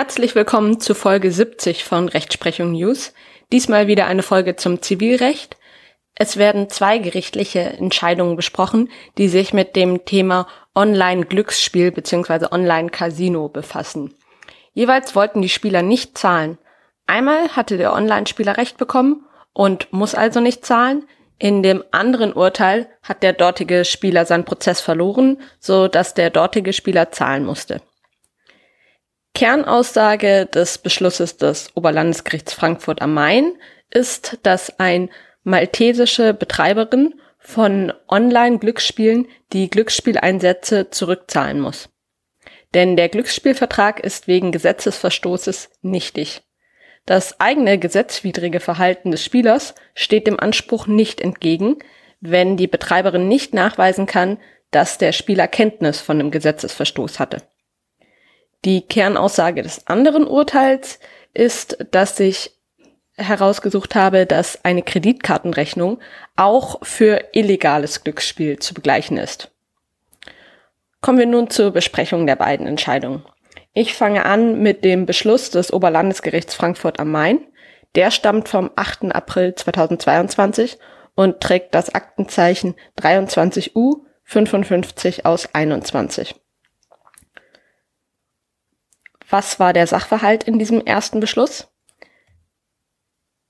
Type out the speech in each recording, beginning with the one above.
Herzlich willkommen zu Folge 70 von Rechtsprechung News. Diesmal wieder eine Folge zum Zivilrecht. Es werden zwei gerichtliche Entscheidungen besprochen, die sich mit dem Thema Online-Glücksspiel bzw. Online-Casino befassen. Jeweils wollten die Spieler nicht zahlen. Einmal hatte der Online-Spieler Recht bekommen und muss also nicht zahlen. In dem anderen Urteil hat der dortige Spieler seinen Prozess verloren, so dass der dortige Spieler zahlen musste. Kernaussage des Beschlusses des Oberlandesgerichts Frankfurt am Main ist, dass ein maltesische Betreiberin von Online-Glücksspielen die Glücksspieleinsätze zurückzahlen muss. Denn der Glücksspielvertrag ist wegen Gesetzesverstoßes nichtig. Das eigene gesetzwidrige Verhalten des Spielers steht dem Anspruch nicht entgegen, wenn die Betreiberin nicht nachweisen kann, dass der Spieler Kenntnis von dem Gesetzesverstoß hatte. Die Kernaussage des anderen Urteils ist, dass ich herausgesucht habe, dass eine Kreditkartenrechnung auch für illegales Glücksspiel zu begleichen ist. Kommen wir nun zur Besprechung der beiden Entscheidungen. Ich fange an mit dem Beschluss des Oberlandesgerichts Frankfurt am Main. Der stammt vom 8. April 2022 und trägt das Aktenzeichen 23U 55 aus 21. Was war der Sachverhalt in diesem ersten Beschluss?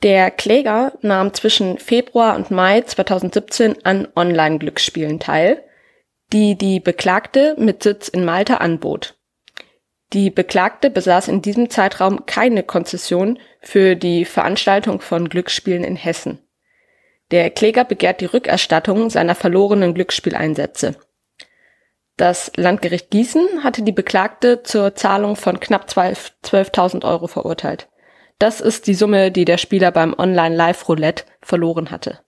Der Kläger nahm zwischen Februar und Mai 2017 an Online-Glücksspielen teil, die die Beklagte mit Sitz in Malta anbot. Die Beklagte besaß in diesem Zeitraum keine Konzession für die Veranstaltung von Glücksspielen in Hessen. Der Kläger begehrt die Rückerstattung seiner verlorenen Glücksspieleinsätze. Das Landgericht Gießen hatte die Beklagte zur Zahlung von knapp 12.000 Euro verurteilt. Das ist die Summe, die der Spieler beim Online-Live-Roulette verloren hatte.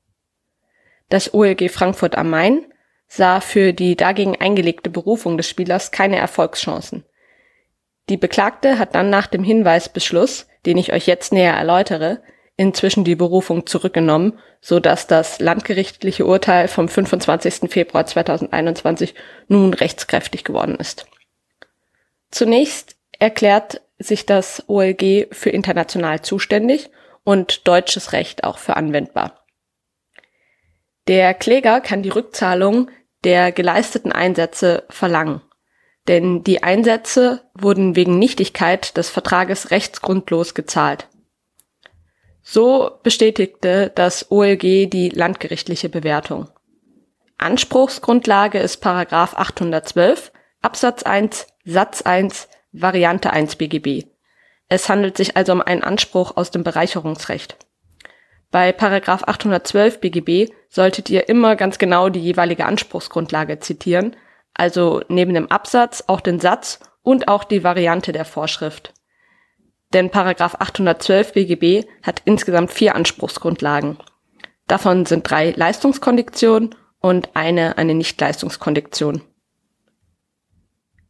Das OLG Frankfurt am Main sah für die dagegen eingelegte Berufung des Spielers keine Erfolgschancen. Die Beklagte hat dann nach dem Hinweisbeschluss, den ich euch jetzt näher erläutere, inzwischen die Berufung zurückgenommen, so dass das landgerichtliche Urteil vom 25. Februar 2021 nun rechtskräftig geworden ist. Zunächst erklärt sich das OLG für international zuständig und deutsches Recht auch für anwendbar. Der Kläger kann die Rückzahlung der geleisteten Einsätze verlangen, denn die Einsätze wurden wegen Nichtigkeit des Vertrages rechtsgrundlos gezahlt. So bestätigte das OLG die landgerichtliche Bewertung. Anspruchsgrundlage ist Paragraph 812 Absatz 1 Satz 1 Variante 1 BGB. Es handelt sich also um einen Anspruch aus dem Bereicherungsrecht. Bei Paragraph 812 BGB solltet ihr immer ganz genau die jeweilige Anspruchsgrundlage zitieren, also neben dem Absatz auch den Satz und auch die Variante der Vorschrift denn Paragraph 812 BGB hat insgesamt vier Anspruchsgrundlagen. Davon sind drei Leistungskonditionen und eine eine Nichtleistungskondition.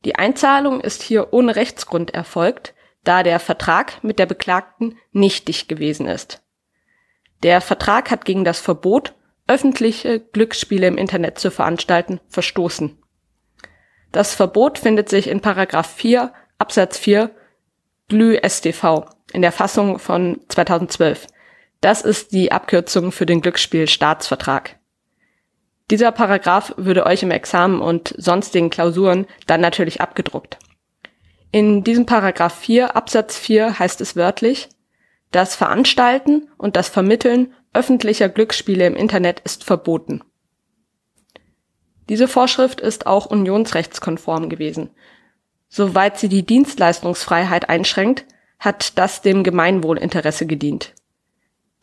Die Einzahlung ist hier ohne Rechtsgrund erfolgt, da der Vertrag mit der Beklagten nichtig gewesen ist. Der Vertrag hat gegen das Verbot, öffentliche Glücksspiele im Internet zu veranstalten, verstoßen. Das Verbot findet sich in Paragraph 4 Absatz 4 GLÜ StV in der Fassung von 2012. Das ist die Abkürzung für den Glücksspielstaatsvertrag. Dieser Paragraph würde euch im Examen und sonstigen Klausuren dann natürlich abgedruckt. In diesem Paragraph 4 Absatz 4 heißt es wörtlich, das Veranstalten und das Vermitteln öffentlicher Glücksspiele im Internet ist verboten. Diese Vorschrift ist auch unionsrechtskonform gewesen Soweit sie die Dienstleistungsfreiheit einschränkt, hat das dem Gemeinwohlinteresse gedient.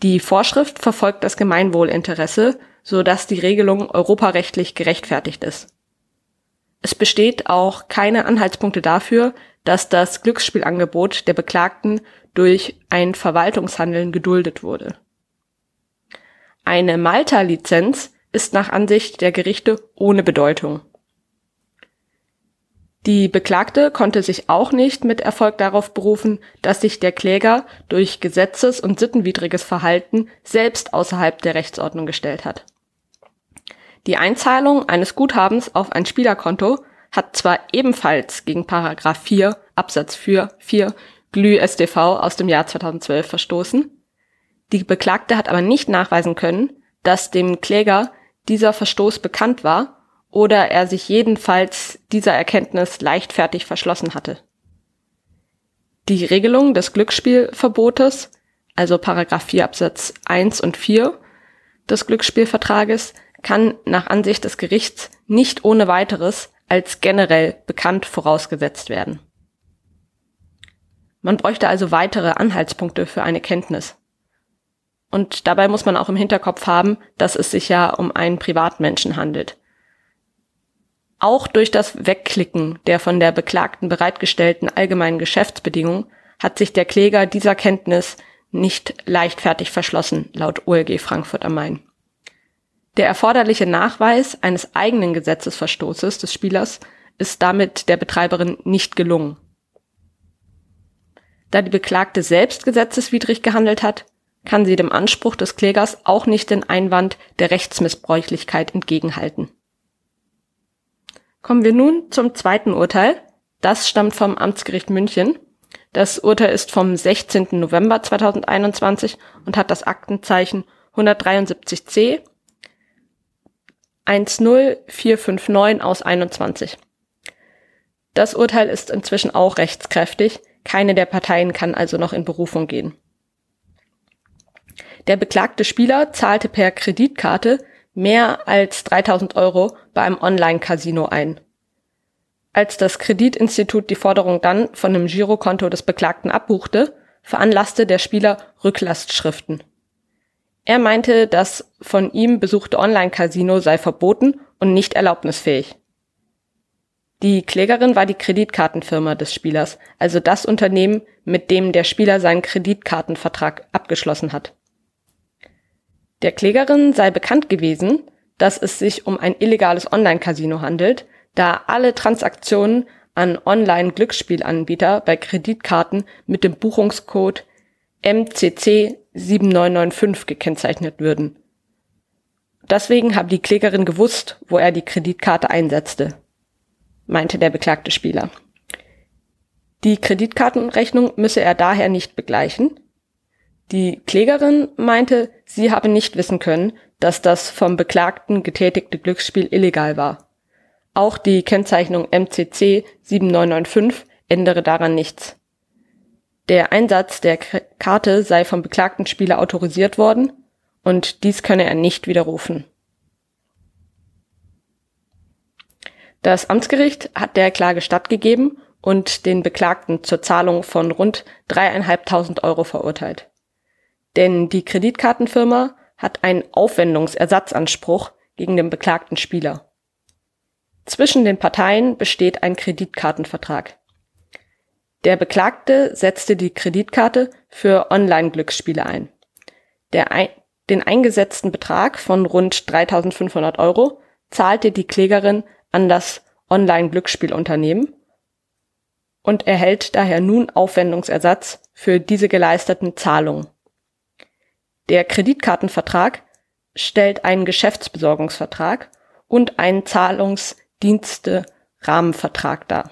Die Vorschrift verfolgt das Gemeinwohlinteresse, so dass die Regelung europarechtlich gerechtfertigt ist. Es besteht auch keine Anhaltspunkte dafür, dass das Glücksspielangebot der Beklagten durch ein Verwaltungshandeln geduldet wurde. Eine Malta-Lizenz ist nach Ansicht der Gerichte ohne Bedeutung. Die Beklagte konnte sich auch nicht mit Erfolg darauf berufen, dass sich der Kläger durch gesetzes- und sittenwidriges Verhalten selbst außerhalb der Rechtsordnung gestellt hat. Die Einzahlung eines Guthabens auf ein Spielerkonto hat zwar ebenfalls gegen Paragraph 4 Absatz 4, 4 Glü STV aus dem Jahr 2012 verstoßen. Die Beklagte hat aber nicht nachweisen können, dass dem Kläger dieser Verstoß bekannt war oder er sich jedenfalls dieser Erkenntnis leichtfertig verschlossen hatte. Die Regelung des Glücksspielverbotes, also Paragraph 4 Absatz 1 und 4 des Glücksspielvertrages, kann nach Ansicht des Gerichts nicht ohne weiteres als generell bekannt vorausgesetzt werden. Man bräuchte also weitere Anhaltspunkte für eine Kenntnis. Und dabei muss man auch im Hinterkopf haben, dass es sich ja um einen Privatmenschen handelt. Auch durch das Wegklicken der von der Beklagten bereitgestellten allgemeinen Geschäftsbedingungen hat sich der Kläger dieser Kenntnis nicht leichtfertig verschlossen, laut OLG Frankfurt am Main. Der erforderliche Nachweis eines eigenen Gesetzesverstoßes des Spielers ist damit der Betreiberin nicht gelungen. Da die Beklagte selbst gesetzeswidrig gehandelt hat, kann sie dem Anspruch des Klägers auch nicht den Einwand der Rechtsmissbräuchlichkeit entgegenhalten. Kommen wir nun zum zweiten Urteil. Das stammt vom Amtsgericht München. Das Urteil ist vom 16. November 2021 und hat das Aktenzeichen 173c 10459 aus 21. Das Urteil ist inzwischen auch rechtskräftig. Keine der Parteien kann also noch in Berufung gehen. Der beklagte Spieler zahlte per Kreditkarte mehr als 3000 Euro bei einem Online-Casino ein. Als das Kreditinstitut die Forderung dann von dem Girokonto des Beklagten abbuchte, veranlasste der Spieler Rücklastschriften. Er meinte, das von ihm besuchte Online-Casino sei verboten und nicht erlaubnisfähig. Die Klägerin war die Kreditkartenfirma des Spielers, also das Unternehmen, mit dem der Spieler seinen Kreditkartenvertrag abgeschlossen hat. Der Klägerin sei bekannt gewesen, dass es sich um ein illegales Online-Casino handelt, da alle Transaktionen an Online-Glücksspielanbieter bei Kreditkarten mit dem Buchungscode MCC 7995 gekennzeichnet würden. Deswegen habe die Klägerin gewusst, wo er die Kreditkarte einsetzte, meinte der beklagte Spieler. Die Kreditkartenrechnung müsse er daher nicht begleichen, die Klägerin meinte, sie habe nicht wissen können, dass das vom Beklagten getätigte Glücksspiel illegal war. Auch die Kennzeichnung MCC 7995 ändere daran nichts. Der Einsatz der Karte sei vom beklagten Spieler autorisiert worden und dies könne er nicht widerrufen. Das Amtsgericht hat der Klage stattgegeben und den Beklagten zur Zahlung von rund dreieinhalbtausend Euro verurteilt. Denn die Kreditkartenfirma hat einen Aufwendungsersatzanspruch gegen den beklagten Spieler. Zwischen den Parteien besteht ein Kreditkartenvertrag. Der Beklagte setzte die Kreditkarte für Online-Glücksspiele ein. Ein, den eingesetzten Betrag von rund 3500 Euro zahlte die Klägerin an das Online-Glücksspielunternehmen und erhält daher nun Aufwendungsersatz für diese geleisteten Zahlungen. Der Kreditkartenvertrag stellt einen Geschäftsbesorgungsvertrag und einen Zahlungsdienste-Rahmenvertrag dar.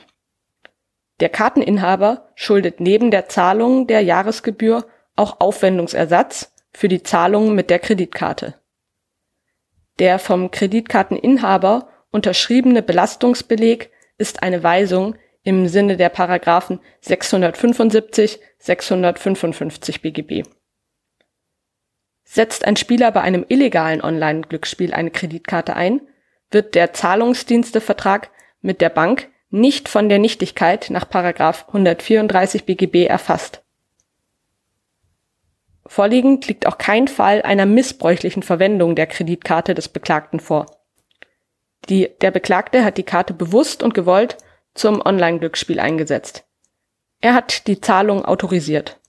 Der Karteninhaber schuldet neben der Zahlung der Jahresgebühr auch Aufwendungsersatz für die Zahlung mit der Kreditkarte. Der vom Kreditkarteninhaber unterschriebene Belastungsbeleg ist eine Weisung im Sinne der Paragraphen 675, 655 BGB. Setzt ein Spieler bei einem illegalen Online-Glücksspiel eine Kreditkarte ein, wird der Zahlungsdienstevertrag mit der Bank nicht von der Nichtigkeit nach 134 BGB erfasst. Vorliegend liegt auch kein Fall einer missbräuchlichen Verwendung der Kreditkarte des Beklagten vor. Die, der Beklagte hat die Karte bewusst und gewollt zum Online-Glücksspiel eingesetzt. Er hat die Zahlung autorisiert.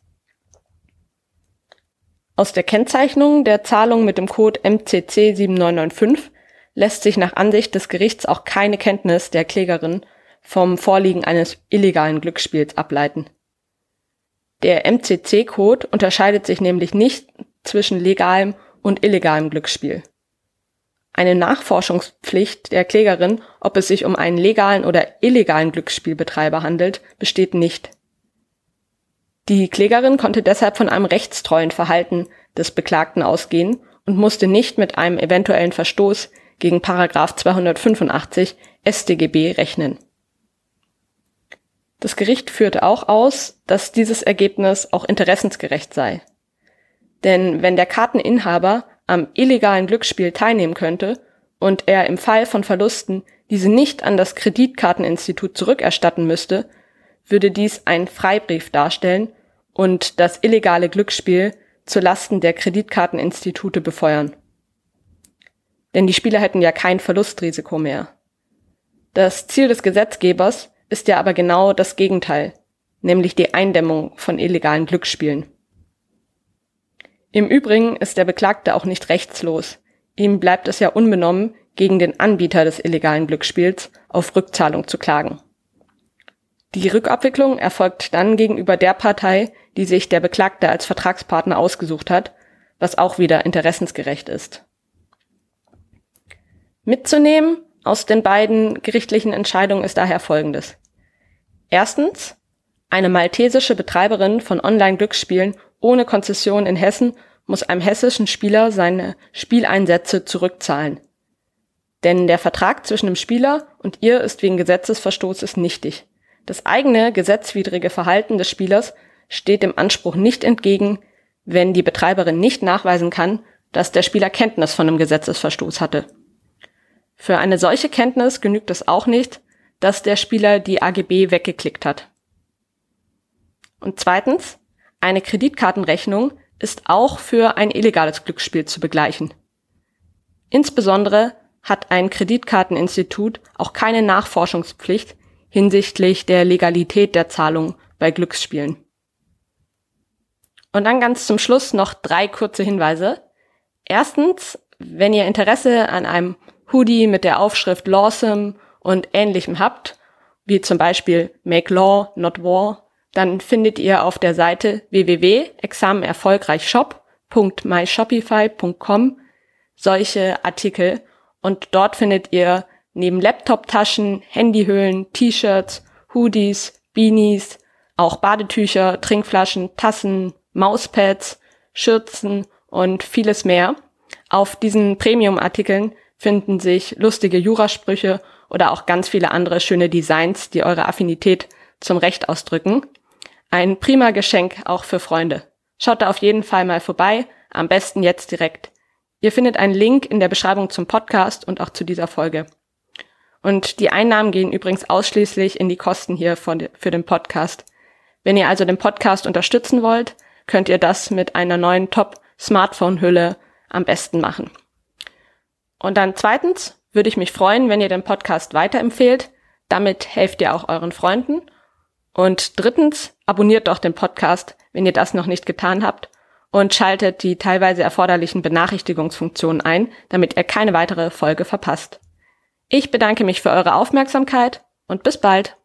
Aus der Kennzeichnung der Zahlung mit dem Code MCC 7995 lässt sich nach Ansicht des Gerichts auch keine Kenntnis der Klägerin vom Vorliegen eines illegalen Glücksspiels ableiten. Der MCC-Code unterscheidet sich nämlich nicht zwischen legalem und illegalem Glücksspiel. Eine Nachforschungspflicht der Klägerin, ob es sich um einen legalen oder illegalen Glücksspielbetreiber handelt, besteht nicht. Die Klägerin konnte deshalb von einem rechtstreuen Verhalten des Beklagten ausgehen und musste nicht mit einem eventuellen Verstoß gegen Paragraph 285 StGB rechnen. Das Gericht führte auch aus, dass dieses Ergebnis auch interessensgerecht sei. Denn wenn der Karteninhaber am illegalen Glücksspiel teilnehmen könnte und er im Fall von Verlusten diese nicht an das Kreditkarteninstitut zurückerstatten müsste, würde dies einen Freibrief darstellen und das illegale Glücksspiel zu Lasten der Kreditkarteninstitute befeuern. Denn die Spieler hätten ja kein Verlustrisiko mehr. Das Ziel des Gesetzgebers ist ja aber genau das Gegenteil, nämlich die Eindämmung von illegalen Glücksspielen. Im Übrigen ist der Beklagte auch nicht rechtslos. Ihm bleibt es ja unbenommen, gegen den Anbieter des illegalen Glücksspiels auf Rückzahlung zu klagen. Die Rückabwicklung erfolgt dann gegenüber der Partei, die sich der Beklagte als Vertragspartner ausgesucht hat, was auch wieder interessensgerecht ist. Mitzunehmen aus den beiden gerichtlichen Entscheidungen ist daher Folgendes. Erstens, eine maltesische Betreiberin von Online-Glücksspielen ohne Konzession in Hessen muss einem hessischen Spieler seine Spieleinsätze zurückzahlen. Denn der Vertrag zwischen dem Spieler und ihr ist wegen Gesetzesverstoßes nichtig. Das eigene gesetzwidrige Verhalten des Spielers steht dem Anspruch nicht entgegen, wenn die Betreiberin nicht nachweisen kann, dass der Spieler Kenntnis von einem Gesetzesverstoß hatte. Für eine solche Kenntnis genügt es auch nicht, dass der Spieler die AGB weggeklickt hat. Und zweitens, eine Kreditkartenrechnung ist auch für ein illegales Glücksspiel zu begleichen. Insbesondere hat ein Kreditkarteninstitut auch keine Nachforschungspflicht hinsichtlich der Legalität der Zahlung bei Glücksspielen. Und dann ganz zum Schluss noch drei kurze Hinweise. Erstens, wenn ihr Interesse an einem Hoodie mit der Aufschrift Lawsome und ähnlichem habt, wie zum Beispiel Make Law, Not War, dann findet ihr auf der Seite www.examenerfolgreichshop.myshopify.com solche Artikel und dort findet ihr neben Laptoptaschen, Handyhüllen, T-Shirts, Hoodies, Beanies, auch Badetücher, Trinkflaschen, Tassen, Mauspads, Schürzen und vieles mehr. Auf diesen Premium-Artikeln finden sich lustige Jurasprüche oder auch ganz viele andere schöne Designs, die eure Affinität zum Recht ausdrücken. Ein prima Geschenk auch für Freunde. Schaut da auf jeden Fall mal vorbei, am besten jetzt direkt. Ihr findet einen Link in der Beschreibung zum Podcast und auch zu dieser Folge. Und die Einnahmen gehen übrigens ausschließlich in die Kosten hier für den Podcast. Wenn ihr also den Podcast unterstützen wollt, könnt ihr das mit einer neuen Top-Smartphone-Hülle am besten machen. Und dann zweitens würde ich mich freuen, wenn ihr den Podcast weiterempfehlt. Damit helft ihr auch euren Freunden. Und drittens, abonniert doch den Podcast, wenn ihr das noch nicht getan habt und schaltet die teilweise erforderlichen Benachrichtigungsfunktionen ein, damit ihr keine weitere Folge verpasst. Ich bedanke mich für eure Aufmerksamkeit und bis bald.